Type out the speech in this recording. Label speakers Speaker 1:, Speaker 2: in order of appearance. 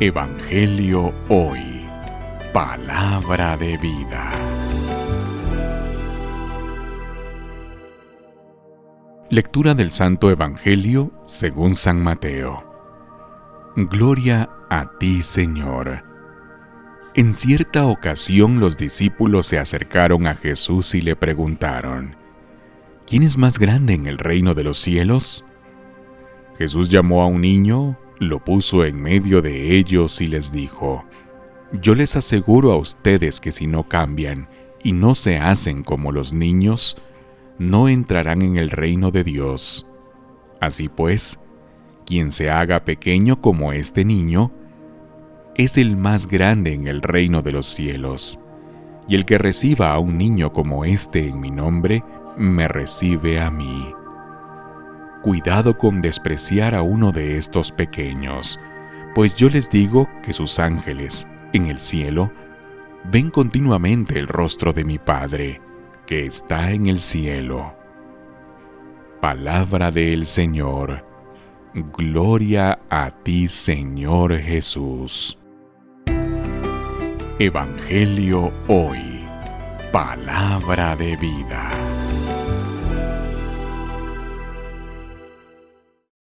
Speaker 1: Evangelio Hoy. Palabra de vida. Lectura del Santo Evangelio según San Mateo. Gloria a ti, Señor. En cierta ocasión los discípulos se acercaron a Jesús y le preguntaron, ¿quién es más grande en el reino de los cielos? Jesús llamó a un niño, lo puso en medio de ellos y les dijo, Yo les aseguro a ustedes que si no cambian y no se hacen como los niños, no entrarán en el reino de Dios. Así pues, quien se haga pequeño como este niño, es el más grande en el reino de los cielos. Y el que reciba a un niño como este en mi nombre, me recibe a mí cuidado con despreciar a uno de estos pequeños, pues yo les digo que sus ángeles, en el cielo, ven continuamente el rostro de mi Padre, que está en el cielo. Palabra del Señor. Gloria a ti, Señor Jesús. Evangelio hoy. Palabra de vida.